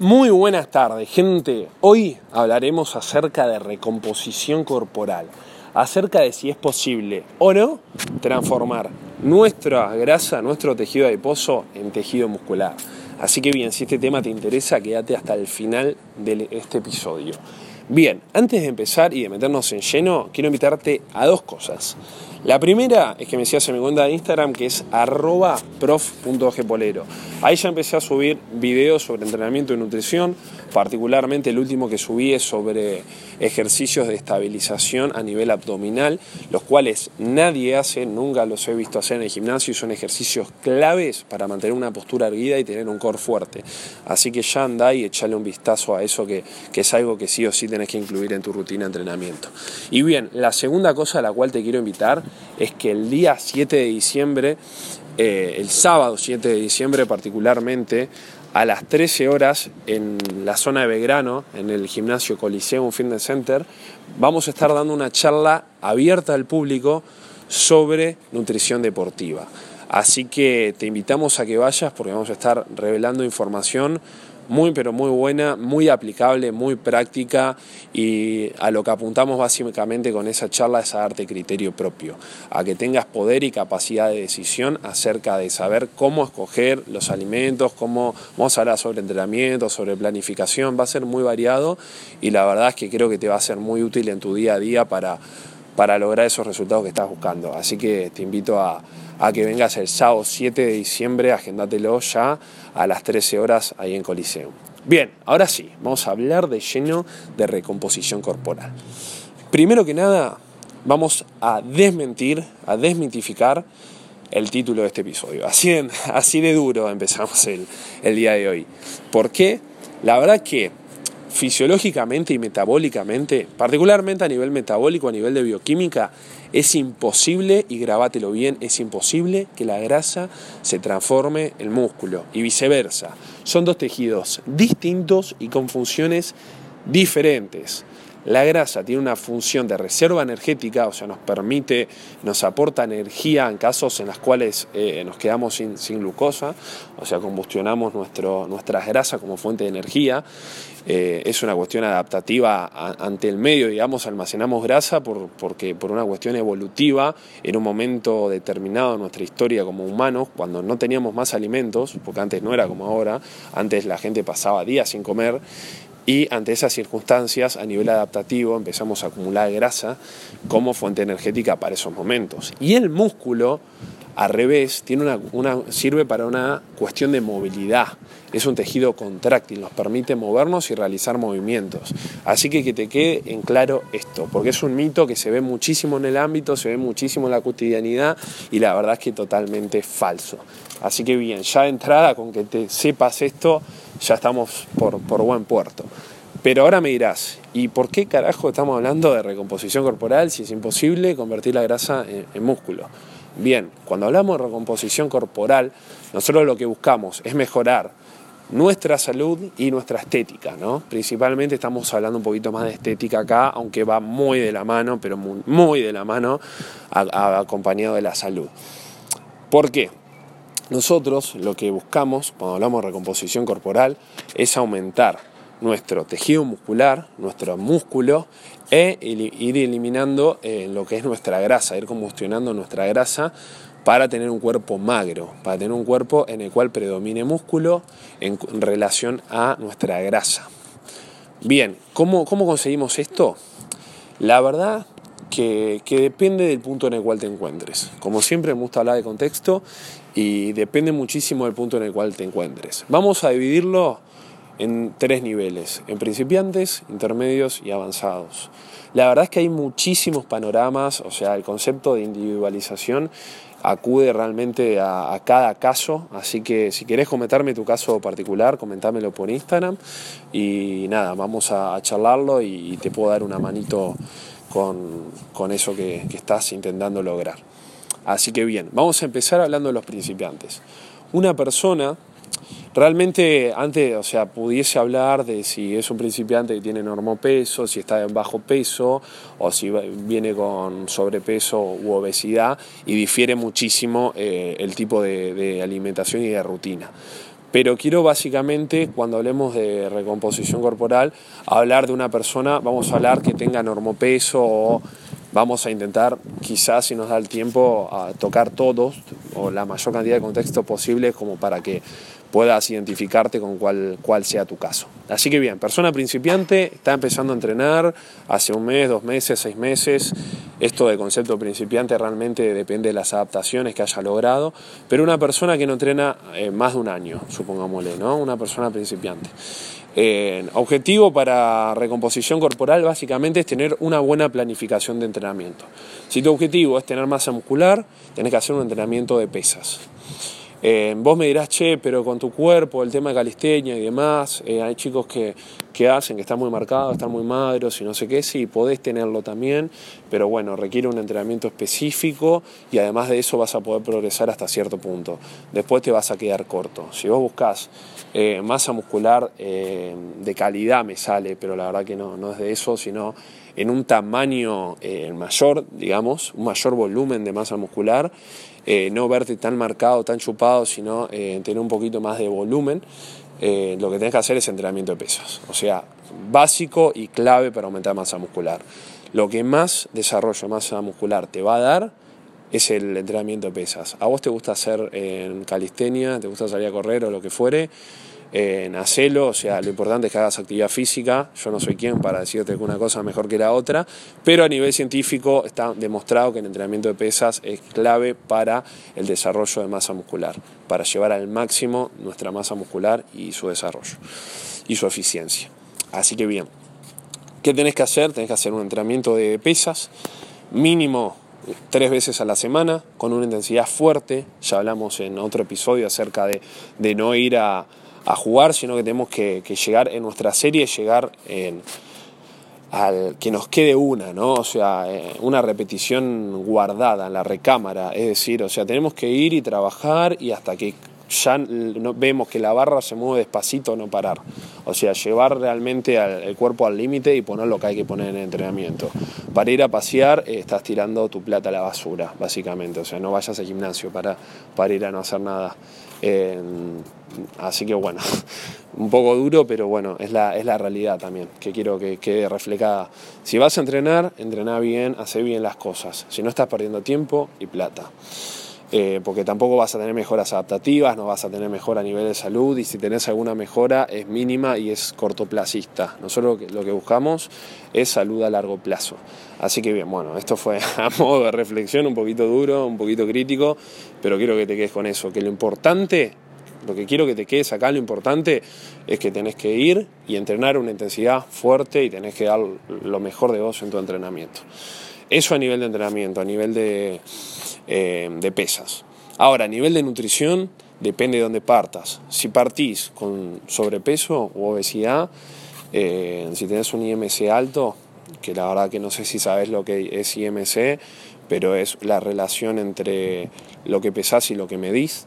Muy buenas tardes, gente. Hoy hablaremos acerca de recomposición corporal, acerca de si es posible o no transformar nuestra grasa, nuestro tejido adiposo en tejido muscular. Así que bien, si este tema te interesa, quédate hasta el final de este episodio. Bien, antes de empezar y de meternos en lleno, quiero invitarte a dos cosas. La primera es que me sigas en mi cuenta de Instagram que es arroba prof.gpolero. Ahí ya empecé a subir videos sobre entrenamiento y nutrición, particularmente el último que subí es sobre ejercicios de estabilización a nivel abdominal, los cuales nadie hace, nunca los he visto hacer en el gimnasio y son ejercicios claves para mantener una postura erguida y tener un core fuerte. Así que ya anda y echale un vistazo a eso que, que es algo que sí o sí tenés que incluir en tu rutina de entrenamiento. Y bien, la segunda cosa a la cual te quiero invitar es que el día 7 de diciembre, eh, el sábado 7 de diciembre particularmente, a las 13 horas en la zona de Belgrano, en el gimnasio Coliseum Fitness Center, vamos a estar dando una charla abierta al público sobre nutrición deportiva. Así que te invitamos a que vayas porque vamos a estar revelando información muy pero muy buena, muy aplicable, muy práctica y a lo que apuntamos básicamente con esa charla es a darte criterio propio, a que tengas poder y capacidad de decisión acerca de saber cómo escoger los alimentos, cómo vamos a hablar sobre entrenamiento, sobre planificación, va a ser muy variado y la verdad es que creo que te va a ser muy útil en tu día a día para, para lograr esos resultados que estás buscando. Así que te invito a que vengas el sábado 7 de diciembre, agéndatelo ya a las 13 horas ahí en Coliseo. Bien, ahora sí, vamos a hablar de lleno de recomposición corporal. Primero que nada, vamos a desmentir, a desmitificar el título de este episodio. Así de, así de duro empezamos el, el día de hoy. ¿Por qué? La verdad que fisiológicamente y metabólicamente, particularmente a nivel metabólico, a nivel de bioquímica, es imposible, y grabátelo bien, es imposible que la grasa se transforme en músculo y viceversa. Son dos tejidos distintos y con funciones diferentes. La grasa tiene una función de reserva energética, o sea, nos permite, nos aporta energía en casos en los cuales eh, nos quedamos sin, glucosa, o sea, combustionamos nuestro, nuestras grasas como fuente de energía. Eh, es una cuestión adaptativa ante el medio, digamos, almacenamos grasa por, porque, por una cuestión evolutiva en un momento determinado de nuestra historia como humanos, cuando no teníamos más alimentos, porque antes no era como ahora, antes la gente pasaba días sin comer y ante esas circunstancias, a nivel adaptativo, empezamos a acumular grasa como fuente energética para esos momentos. Y el músculo, al revés, sirve para una cuestión de movilidad. Es un tejido contráctil, nos permite movernos y realizar movimientos. Así que que te quede en claro esto, porque es un mito que se ve muchísimo en el ámbito, se ve muchísimo en la cotidianidad y la verdad es que totalmente falso. Así que bien, ya de entrada con que te sepas esto, ya estamos por, buen puerto. Pero ahora me dirás, ¿y por qué carajo estamos hablando de recomposición corporal si es imposible convertir la grasa en, músculo? Bien, cuando hablamos de recomposición corporal, nosotros lo que buscamos es mejorar nuestra salud y nuestra estética, ¿no? Principalmente estamos hablando un poquito más de estética acá, aunque va muy de la mano, pero muy, de la mano, acompañado de la salud. ¿Por qué? Nosotros lo que buscamos cuando hablamos de recomposición corporal es aumentar nuestro tejido muscular, nuestro músculo, e ir eliminando eh, lo que es nuestra grasa, ir combustionando nuestra grasa para tener un cuerpo magro, para tener un cuerpo en el cual predomine músculo en relación a nuestra grasa. Bien, ¿cómo, cómo conseguimos esto? La verdad que, depende del punto en el cual te encuentres. Como siempre me gusta hablar de contexto y depende muchísimo del punto en el cual te encuentres. Vamos a dividirlo en tres niveles, en principiantes, intermedios y avanzados. La verdad es que hay muchísimos panoramas, o sea, el concepto de individualización acude realmente a, cada caso, así que si querés comentarme tu caso particular, comentámelo por Instagram y nada, vamos a, charlarlo y te puedo dar una manito con, eso que, estás intentando lograr. Así que bien, vamos a empezar hablando de los principiantes. Una persona realmente antes, o sea, pudiese hablar de si es un principiante que tiene peso, si está en bajo peso o si viene con sobrepeso u obesidad y difiere muchísimo eh, el tipo de, alimentación y de rutina. Pero quiero básicamente, cuando hablemos de recomposición corporal, hablar de una persona, vamos a hablar que tenga normopeso o vamos a intentar, quizás si nos da el tiempo, a tocar todos o la mayor cantidad de contextos posibles como para que puedas identificarte con cuál, cuál sea tu caso. Así que bien, persona principiante, está empezando a entrenar hace un mes, dos meses, seis meses. Esto de concepto principiante realmente depende de las adaptaciones que haya logrado, pero una persona que no entrena eh, más de un año, supongámosle, ¿no? Una persona principiante. Eh, objetivo para recomposición corporal básicamente es tener una buena planificación de entrenamiento. Si tu objetivo es tener masa muscular, tenés que hacer un entrenamiento de pesas. Eh, vos me dirás, che, pero con tu cuerpo, el tema de calistenia y demás, eh, hay chicos que, que, hacen, que están muy marcados, están muy magros y no sé qué, sí, podés tenerlo también, pero bueno, requiere un entrenamiento específico y además de eso vas a poder progresar hasta cierto punto. Después te vas a quedar corto. Si vos buscas eh, masa muscular de calidad me sale, pero la verdad que no, no es de eso, sino en un tamaño mayor, digamos, un mayor volumen de masa muscular, eh, no verte tan marcado, tan chupado, sino eh, tener un poquito más de volumen, eh, lo que tenés que hacer es entrenamiento de pesas. O sea, básico y clave para aumentar masa muscular. Lo que más desarrollo de masa muscular te va a dar es el entrenamiento de pesas. A vos te gusta hacer en calistenia, te gusta salir a correr o lo que fuere, en hacerlo, o sea, lo importante es que hagas actividad física, yo no soy quien para decirte que una cosa es mejor que la otra, pero a nivel científico está demostrado que el entrenamiento de pesas es clave para el desarrollo de masa muscular, para llevar al máximo nuestra masa muscular y su desarrollo y su eficiencia. Así que bien, ¿qué tenés que hacer? Tenés que hacer un entrenamiento de pesas mínimo tres veces a la semana, con una intensidad fuerte. Ya hablamos en otro episodio acerca de, de no ir a, a jugar, sino que tenemos que, llegar en nuestra serie, llegar en, al que nos quede una, ¿no? O sea, eh, una repetición guardada en la recámara, es decir, o sea, tenemos que ir y trabajar y hasta que ya vemos que la barra se mueve despacito, no parar. O sea, llevar realmente el cuerpo al límite y poner lo que hay que poner en el entrenamiento. Para ir a pasear, eh, estás tirando tu plata a la basura, básicamente. O sea, no vayas al gimnasio para, para ir a no hacer nada así que bueno, un poco duro, pero bueno, es la, es la realidad también, que quiero que quede reflejada. Si vas a entrenar, entrená bien, hace bien las cosas. Si no estás perdiendo tiempo y plata. Eh, porque tampoco vas a tener mejoras adaptativas, no vas a tener mejora a nivel de salud y si tenés alguna mejora es mínima y es cortoplacista. Nosotros lo que, lo que buscamos es salud a largo plazo. Así que bien, bueno, esto fue a modo de reflexión, un poquito duro, un poquito crítico, pero quiero que te quedes con eso, que lo importante lo que quiero que te quedes acá, lo importante es que tenés que ir y entrenar una intensidad fuerte y tenés que dar lo mejor de vos en tu entrenamiento. Eso a nivel de entrenamiento, a nivel de, eh, de pesas. Ahora, a nivel de nutrición, depende de dónde partas. Si partís con sobrepeso u obesidad, eh, si tenés un IMC alto, que la verdad que no sé si sabes lo que es IMC, pero es la relación entre lo que pesás y lo que medís.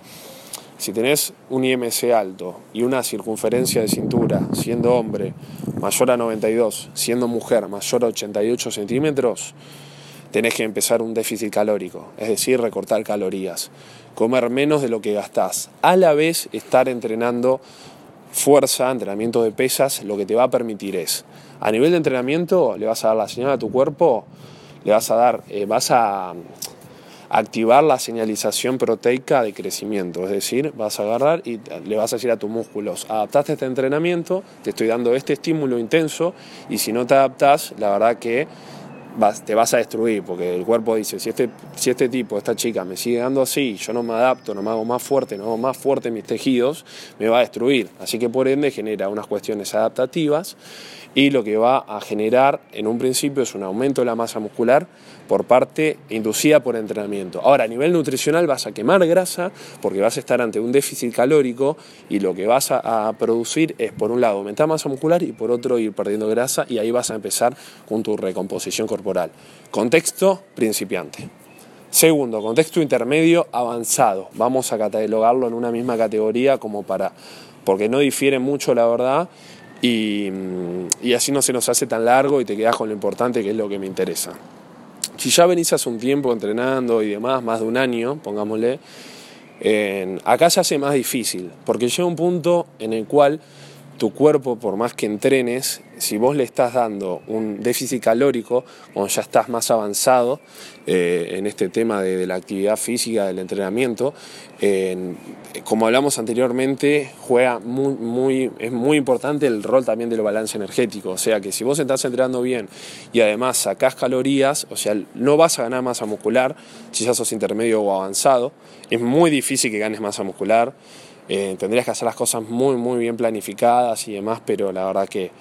Si tenés un IMC alto y una circunferencia de cintura, siendo hombre, mayor a 92, siendo mujer, mayor a 88 centímetros, tenés que empezar un déficit calórico, es decir, recortar calorías, comer menos de lo que gastás, a la vez estar entrenando fuerza, entrenamiento de pesas, lo que te va a permitir es, a nivel de entrenamiento, le vas a dar la señal a tu cuerpo, le vas a dar, eh, vas a activar la señalización proteica de crecimiento, es decir, vas a agarrar y le vas a decir a tus músculos, adaptaste este entrenamiento, te estoy dando este estímulo intenso y si no te adaptas, la verdad que te vas a destruir, porque el cuerpo dice, si este, si este tipo, esta chica me sigue dando así, yo no me adapto, no me hago más fuerte, no hago más fuerte mis tejidos, me va a destruir. Así que por ende genera unas cuestiones adaptativas y lo que va a generar en un principio es un aumento de la masa muscular por parte inducida por entrenamiento. Ahora, a nivel nutricional vas a quemar grasa porque vas a estar ante un déficit calórico y lo que vas a, producir es por un lado aumentar masa muscular y por otro ir perdiendo grasa y ahí vas a empezar con tu recomposición Contexto principiante. Segundo, contexto intermedio avanzado. Vamos a catalogarlo en una misma categoría como para porque no difiere mucho la verdad y, así no se nos hace tan largo y te quedas con lo importante que es lo que me interesa. Si ya venís hace un tiempo entrenando y demás, más de un año, pongámosle, acá se hace más difícil, porque llega un punto en el cual tu cuerpo, por más que entrenes, si vos le estás dando un déficit calórico, cuando ya estás más avanzado eh, en este tema de, la actividad física, del entrenamiento, como hablamos anteriormente, juega muy, es muy importante el rol también del balance energético. O sea que si vos estás entrenando bien y además sacás calorías, o sea, no vas a ganar masa muscular si ya sos intermedio o avanzado. Es muy difícil que ganes masa muscular. Eh, tendrías que hacer las cosas muy, muy bien planificadas y demás, pero la verdad que,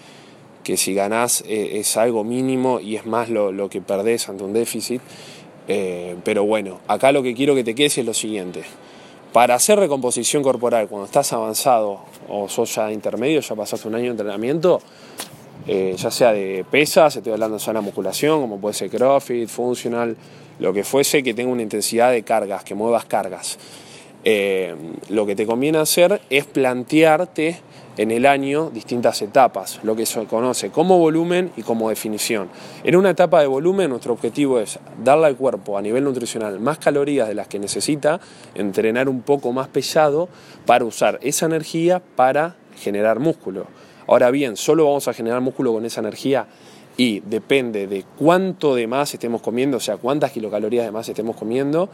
que si ganás eh, es algo mínimo y es más lo, que perdés ante un déficit. Eh, pero bueno, acá lo que quiero que te quedes es lo siguiente. Para hacer recomposición corporal, cuando estás avanzado o sos ya intermedio, ya pasaste un año de entrenamiento, ya sea de pesas, estoy hablando de la musculación, como puede ser CrossFit, funcional, lo que fuese, que tenga una intensidad de cargas, que muevas cargas. Eh, lo que te conviene hacer es plantearte en el año distintas etapas, lo que se conoce como volumen y como definición. En una etapa de volumen nuestro objetivo es darle al cuerpo a nivel nutricional más calorías de las que necesita, entrenar un poco más pesado para usar esa energía para generar músculo. Ahora bien, solo vamos a generar músculo con esa energía y depende de cuánto de más estemos comiendo, o sea, cuántas kilocalorías de más estemos comiendo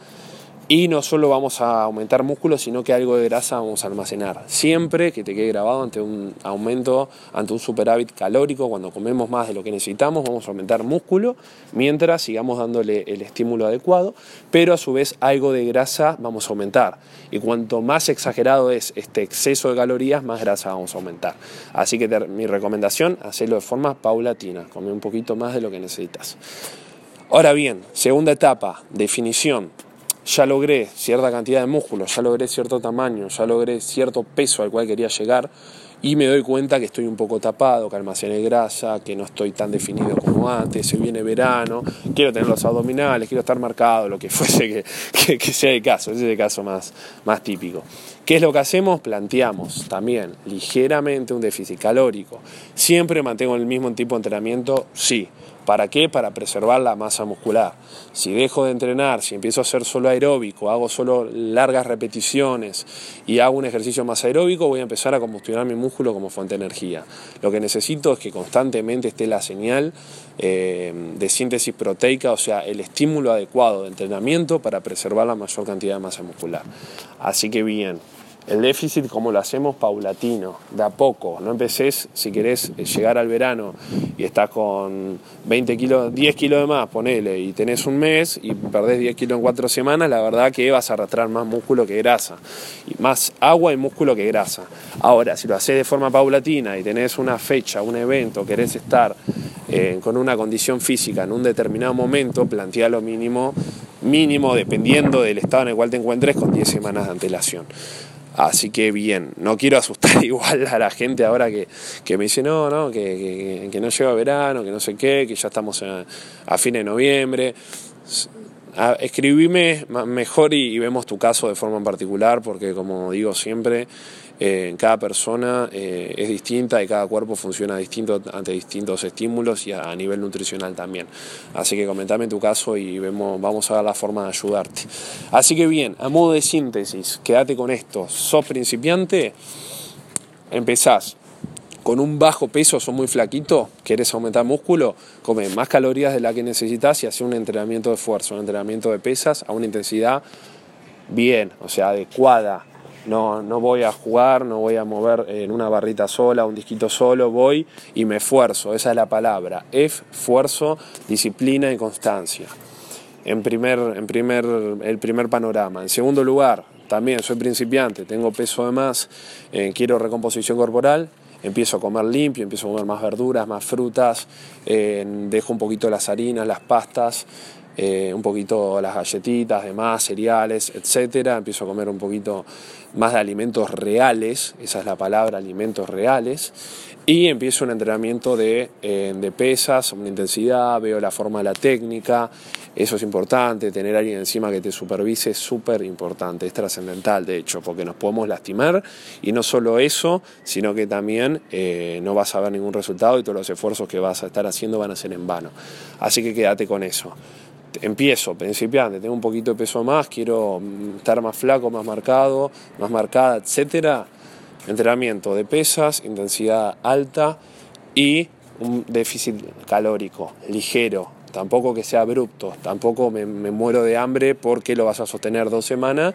y no solo vamos a aumentar músculo, sino que algo de grasa vamos a almacenar. Siempre que te quede grabado ante un aumento, ante un superávit calórico, cuando comemos más de lo que necesitamos, vamos a aumentar músculo, mientras sigamos dándole el estímulo adecuado, pero a su vez algo de grasa vamos a aumentar. Y cuanto más exagerado es este exceso de calorías, más grasa vamos a aumentar. Así que mi recomendación, hacerlo de forma paulatina, comer un poquito más de lo que necesitas. Ahora bien, segunda etapa, definición ya logré cierta cantidad de músculo, ya logré cierto tamaño, ya logré cierto peso al cual quería llegar y me doy cuenta que estoy un poco tapado, que almacené grasa, que no estoy tan definido como antes, se viene verano, quiero tener los abdominales, quiero estar marcado, lo que fuese que, sea el caso, ese es el caso más, más típico. ¿Qué es lo que hacemos? Planteamos también ligeramente un déficit calórico. ¿Siempre mantengo el mismo tipo de entrenamiento? Sí. ¿Para qué? Para preservar la masa muscular. Si dejo de entrenar, si empiezo a hacer solo aeróbico, hago solo largas repeticiones y hago un ejercicio más aeróbico, voy a empezar a combustionar mi músculo como fuente de energía. Lo que necesito es que constantemente esté la señal eh, de síntesis proteica, o sea, el estímulo adecuado de entrenamiento para preservar la mayor cantidad de masa muscular. Así que bien, el déficit, como lo hacemos, paulatino, de a poco. No empeces, si querés llegar al verano y estás con 20 kilos, 10 kilos de más, ponele, y tenés un mes y perdés 10 kilos en 4 semanas, la verdad que vas a arrastrar más músculo que grasa. Y más agua y músculo que grasa. Ahora, si lo haces de forma paulatina y tenés una fecha, un evento, querés estar eh, con una condición física en un determinado momento, plantea lo mínimo, mínimo, dependiendo del estado en el cual te encuentres, con 10 semanas de antelación. Así que bien, no quiero asustar igual a la gente ahora que, me dice no, no, que, no llega verano, que no sé qué, que ya estamos a, a fin de noviembre. escribime mejor y, vemos tu caso de forma en particular, porque como digo siempre, eh, cada persona eh, es distinta y cada cuerpo funciona distinto ante distintos estímulos y a, nivel nutricional también. Así que comentame tu caso y vemos, vamos a ver la forma de ayudarte. Así que bien, a modo de síntesis, quédate con esto. Sos principiante, empezás con un bajo peso, sos muy flaquito, querés aumentar músculo, come más calorías de la que necesitas y hace un entrenamiento de esfuerzo, un entrenamiento de pesas a una intensidad bien, o sea, adecuada, no, no voy a jugar, no voy a mover en una barrita sola, un disquito solo, voy y me esfuerzo, esa es la palabra, esfuerzo, disciplina y constancia. En primer, en primer, el primer panorama. En segundo lugar, también soy principiante, tengo peso de más, eh, quiero recomposición corporal, empiezo a comer limpio, empiezo a comer más verduras, más frutas, eh, dejo un poquito las harinas, las pastas, eh, un poquito las galletitas, demás, cereales, etcétera. Empiezo a comer un poquito más de alimentos reales, esa es la palabra, alimentos reales. Y empiezo un entrenamiento de, eh, de pesas, una intensidad, veo la forma la técnica, eso es importante, tener alguien encima que te supervise es súper importante, es trascendental de hecho, porque nos podemos lastimar y no solo eso, sino que también eh, no vas a ver ningún resultado y todos los esfuerzos que vas a estar haciendo van a ser en vano. Así que quédate con eso. Empiezo, principiante, tengo un poquito de peso más, quiero mm, estar más flaco, más marcado, más marcada, etcétera. Entrenamiento de pesas, intensidad alta y un déficit calórico ligero, tampoco que sea abrupto, tampoco me, muero de hambre porque lo vas a sostener dos semanas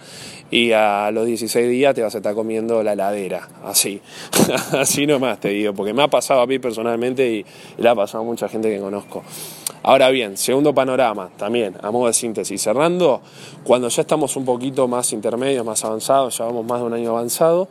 y a los 16 días te vas a estar comiendo la heladera, así, así nomás te digo, porque me ha pasado a mí personalmente y, y le ha pasado a mucha gente que conozco. Ahora bien, segundo panorama, también a modo de síntesis, cerrando, cuando ya estamos un poquito más intermedios, más avanzados, ya vamos más de un año avanzado,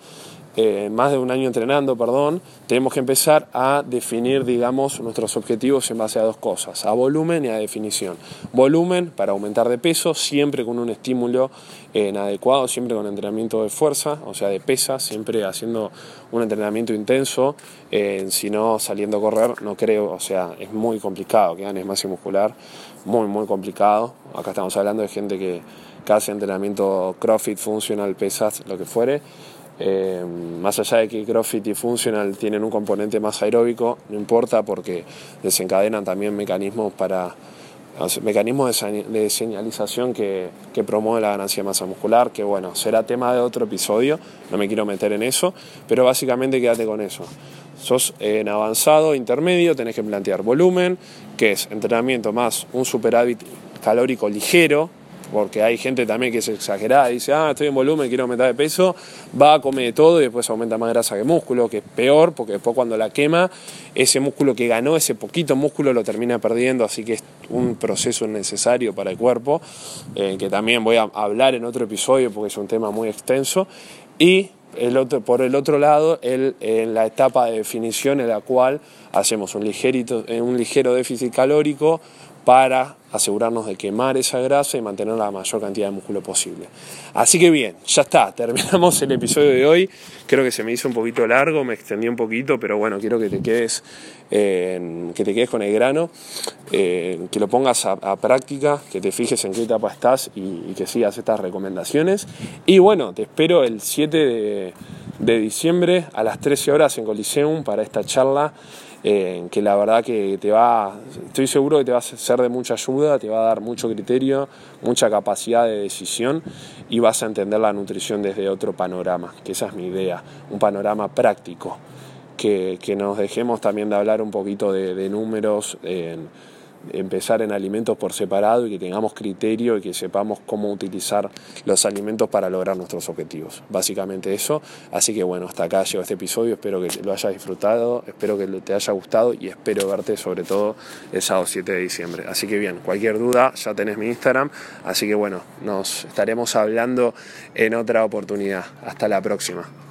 eh, más de un año entrenando, perdón, tenemos que empezar a definir, digamos, nuestros objetivos en base a dos cosas, a volumen y a definición. Volumen para aumentar de peso, siempre con un estímulo eh, adecuado, siempre con entrenamiento de fuerza, o sea, de pesa, siempre haciendo un entrenamiento intenso, eh, si no saliendo a correr, no creo, o sea, es muy complicado que ganes masa muscular, muy, muy complicado. Acá estamos hablando de gente que, que hace entrenamiento CrossFit, funcional, pesas, lo que fuere eh, más allá de que CrossFit y Funcional tienen un componente más aeróbico, no importa porque desencadenan también mecanismos para mecanismos de, señalización que, que promueven la ganancia de masa muscular, que bueno, será tema de otro episodio, no me quiero meter en eso, pero básicamente quédate con eso. Sos en avanzado, intermedio, tenés que plantear volumen, que es entrenamiento más un superávit calórico ligero, porque hay gente también que es exagerada, dice, ah, estoy en volumen, quiero aumentar de peso, va a comer de todo y después aumenta más grasa que músculo, que es peor, porque después cuando la quema, ese músculo que ganó, ese poquito músculo lo termina perdiendo, así que es un proceso necesario para el cuerpo, eh, que también voy a hablar en otro episodio porque es un tema muy extenso, y el otro, por el otro lado, el, en la etapa de definición en la cual hacemos un, ligerito, un ligero déficit calórico, para asegurarnos de quemar esa grasa y mantener la mayor cantidad de músculo posible. Así que bien, ya está, terminamos el episodio de hoy. Creo que se me hizo un poquito largo, me extendí un poquito, pero bueno, quiero que te quedes, que te quedes con el grano, que lo pongas a, práctica, que te fijes en qué etapa estás y, que sigas estas recomendaciones. Y bueno, te espero el 7 de, de diciembre a las 13 horas en Coliseum para esta charla eh, que la verdad que te va, estoy seguro que te va a ser de mucha ayuda, te va a dar mucho criterio, mucha capacidad de decisión y vas a entender la nutrición desde otro panorama, que esa es mi idea, un panorama práctico, que, nos dejemos también de hablar un poquito de, números empezar en alimentos por separado y que tengamos criterio y que sepamos cómo utilizar los alimentos para lograr nuestros objetivos. Básicamente eso. Así que bueno, hasta acá llegó este episodio. Espero que lo hayas disfrutado, espero que te haya gustado y espero verte sobre todo el sábado 7 de diciembre. Así que bien, cualquier duda ya tenés mi Instagram. Así que bueno, nos estaremos hablando en otra oportunidad. Hasta la próxima.